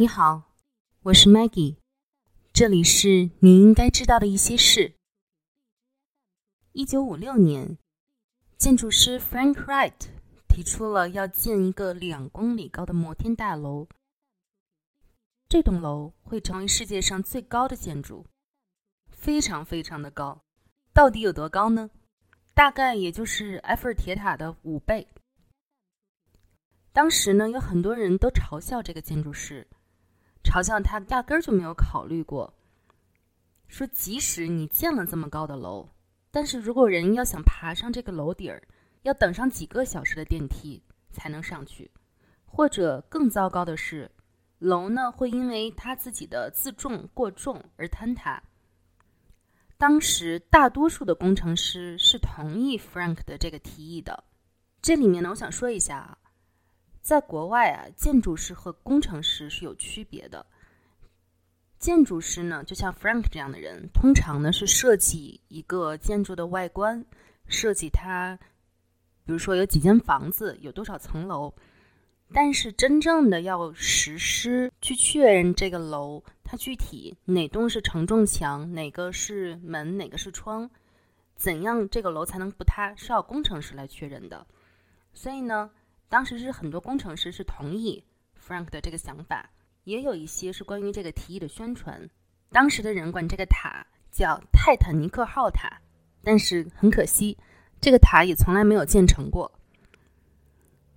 你好，我是 Maggie，这里是你应该知道的一些事。一九五六年，建筑师 Frank Wright 提出了要建一个两公里高的摩天大楼，这栋楼会成为世界上最高的建筑，非常非常的高。到底有多高呢？大概也就是埃菲尔铁塔的五倍。当时呢，有很多人都嘲笑这个建筑师。嘲笑他压根儿就没有考虑过，说即使你建了这么高的楼，但是如果人要想爬上这个楼顶儿，要等上几个小时的电梯才能上去，或者更糟糕的是，楼呢会因为他自己的自重过重而坍塌。当时大多数的工程师是同意 Frank 的这个提议的。这里面呢，我想说一下啊。在国外啊，建筑师和工程师是有区别的。建筑师呢，就像 Frank 这样的人，通常呢是设计一个建筑的外观，设计它，比如说有几间房子，有多少层楼。但是真正的要实施去确认这个楼，它具体哪栋是承重墙，哪个是门，哪个是窗，怎样这个楼才能不塌，是要工程师来确认的。所以呢。当时是很多工程师是同意 Frank 的这个想法，也有一些是关于这个提议的宣传。当时的人管这个塔叫泰坦尼克号塔，但是很可惜，这个塔也从来没有建成过。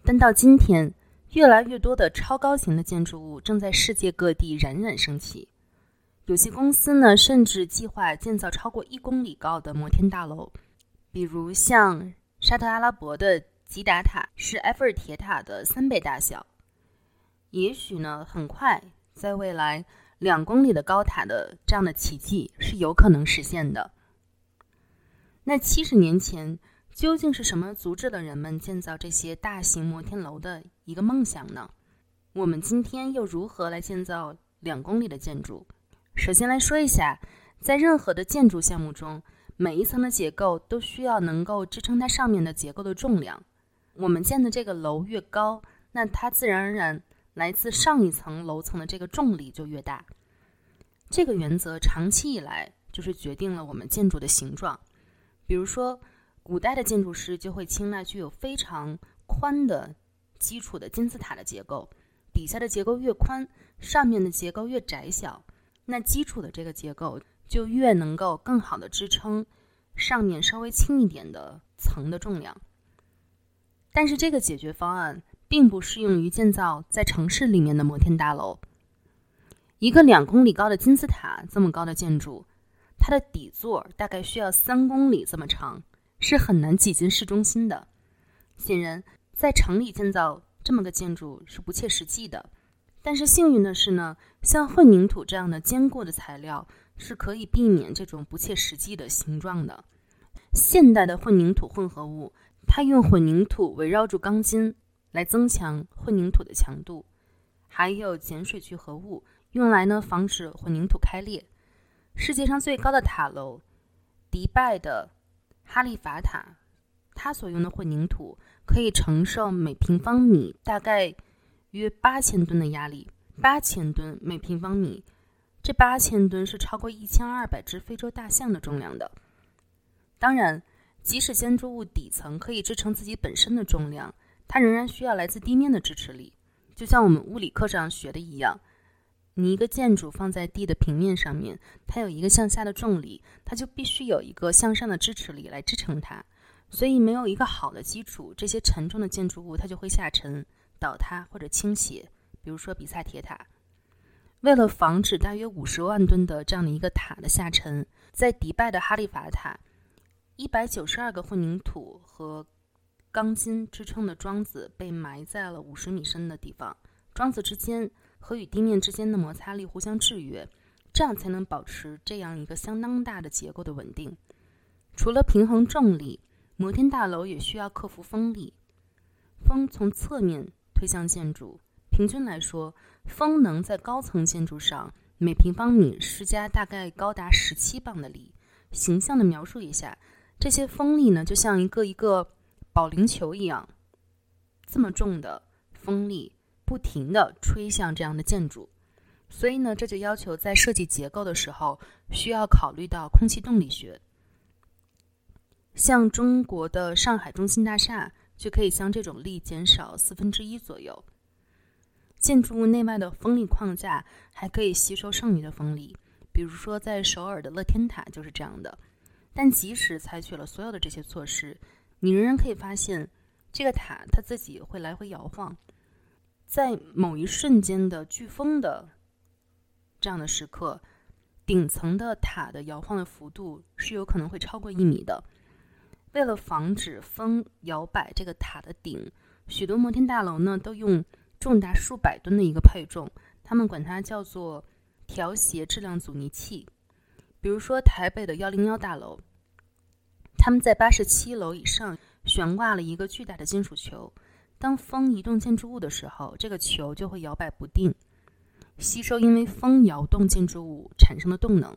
但到今天，越来越多的超高型的建筑物正在世界各地冉冉升起。有些公司呢，甚至计划建造超过一公里高的摩天大楼，比如像沙特阿拉伯的。吉达塔是埃菲尔铁塔的三倍大小，也许呢，很快在未来两公里的高塔的这样的奇迹是有可能实现的。那七十年前究竟是什么阻止了人们建造这些大型摩天楼的一个梦想呢？我们今天又如何来建造两公里的建筑？首先来说一下，在任何的建筑项目中，每一层的结构都需要能够支撑它上面的结构的重量。我们建的这个楼越高，那它自然而然来自上一层楼层的这个重力就越大。这个原则长期以来就是决定了我们建筑的形状。比如说，古代的建筑师就会青睐具有非常宽的基础的金字塔的结构，底下的结构越宽，上面的结构越窄小，那基础的这个结构就越能够更好的支撑上面稍微轻一点的层的重量。但是这个解决方案并不适用于建造在城市里面的摩天大楼。一个两公里高的金字塔这么高的建筑，它的底座大概需要三公里这么长，是很难挤进市中心的。显然，在城里建造这么个建筑是不切实际的。但是幸运的是呢，像混凝土这样的坚固的材料是可以避免这种不切实际的形状的。现代的混凝土混合物。它用混凝土围绕住钢筋来增强混凝土的强度，还有碱水聚合物用来呢防止混凝土开裂。世界上最高的塔楼——迪拜的哈利法塔，它所用的混凝土可以承受每平方米大概约八千吨的压力。八千吨每平方米，这八千吨是超过一千二百只非洲大象的重量的。当然。即使建筑物底层可以支撑自己本身的重量，它仍然需要来自地面的支持力。就像我们物理课上学的一样，你一个建筑放在地的平面上面，它有一个向下的重力，它就必须有一个向上的支持力来支撑它。所以，没有一个好的基础，这些沉重的建筑物它就会下沉、倒塌或者倾斜。比如说比萨铁塔，为了防止大约五十万吨的这样的一个塔的下沉，在迪拜的哈利法塔。一百九十二个混凝土和钢筋支撑的桩子被埋在了五十米深的地方，桩子之间和与地面之间的摩擦力互相制约，这样才能保持这样一个相当大的结构的稳定。除了平衡重力，摩天大楼也需要克服风力。风从侧面推向建筑，平均来说，风能在高层建筑上每平方米施加大概高达十七磅的力。形象的描述一下。这些风力呢，就像一个一个保龄球一样，这么重的风力不停地吹向这样的建筑。所以呢，这就要求在设计结构的时候需要考虑到空气动力学。像中国的上海中心大厦，就可以将这种力减少四分之一左右。建筑物内外的风力框架还可以吸收剩余的风力，比如说在首尔的乐天塔就是这样的。但即使采取了所有的这些措施，你仍然可以发现，这个塔它自己会来回摇晃，在某一瞬间的飓风的这样的时刻，顶层的塔的摇晃的幅度是有可能会超过一米的。为了防止风摇摆这个塔的顶，许多摩天大楼呢都用重达数百吨的一个配重，他们管它叫做调谐质量阻尼器。比如说台北的幺零幺大楼，他们在八十七楼以上悬挂了一个巨大的金属球，当风移动建筑物的时候，这个球就会摇摆不定，吸收因为风摇动建筑物产生的动能。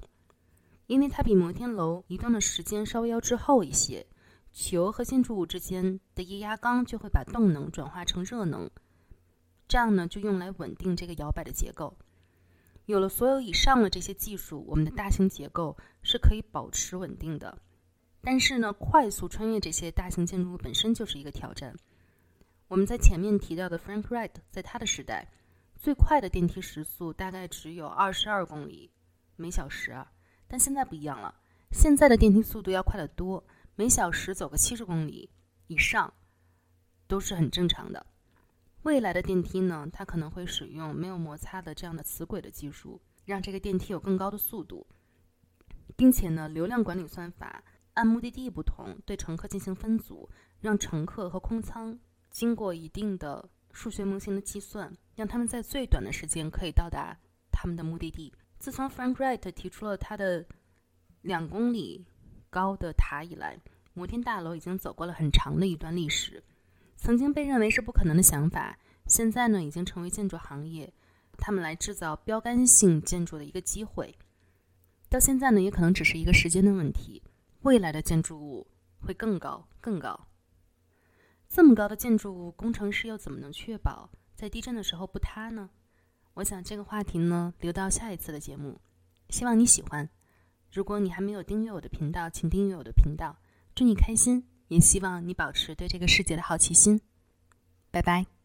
因为它比摩天楼移动的时间稍微要滞后一些，球和建筑物之间的液压缸就会把动能转化成热能，这样呢就用来稳定这个摇摆的结构。有了所有以上的这些技术，我们的大型结构是可以保持稳定的。但是呢，快速穿越这些大型建筑物本身就是一个挑战。我们在前面提到的 Frank Wright，在他的时代，最快的电梯时速大概只有二十二公里每小时啊。但现在不一样了，现在的电梯速度要快得多，每小时走个七十公里以上都是很正常的。未来的电梯呢，它可能会使用没有摩擦的这样的磁轨的技术，让这个电梯有更高的速度，并且呢，流量管理算法按目的地不同对乘客进行分组，让乘客和空舱经过一定的数学模型的计算，让他们在最短的时间可以到达他们的目的地。自从 Frank Wright 提出了他的两公里高的塔以来，摩天大楼已经走过了很长的一段历史。曾经被认为是不可能的想法，现在呢已经成为建筑行业他们来制造标杆性建筑的一个机会。到现在呢，也可能只是一个时间的问题。未来的建筑物会更高更高。这么高的建筑物，工程师又怎么能确保在地震的时候不塌呢？我想这个话题呢，留到下一次的节目。希望你喜欢。如果你还没有订阅我的频道，请订阅我的频道。祝你开心。也希望你保持对这个世界的好奇心。拜拜。